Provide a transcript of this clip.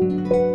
you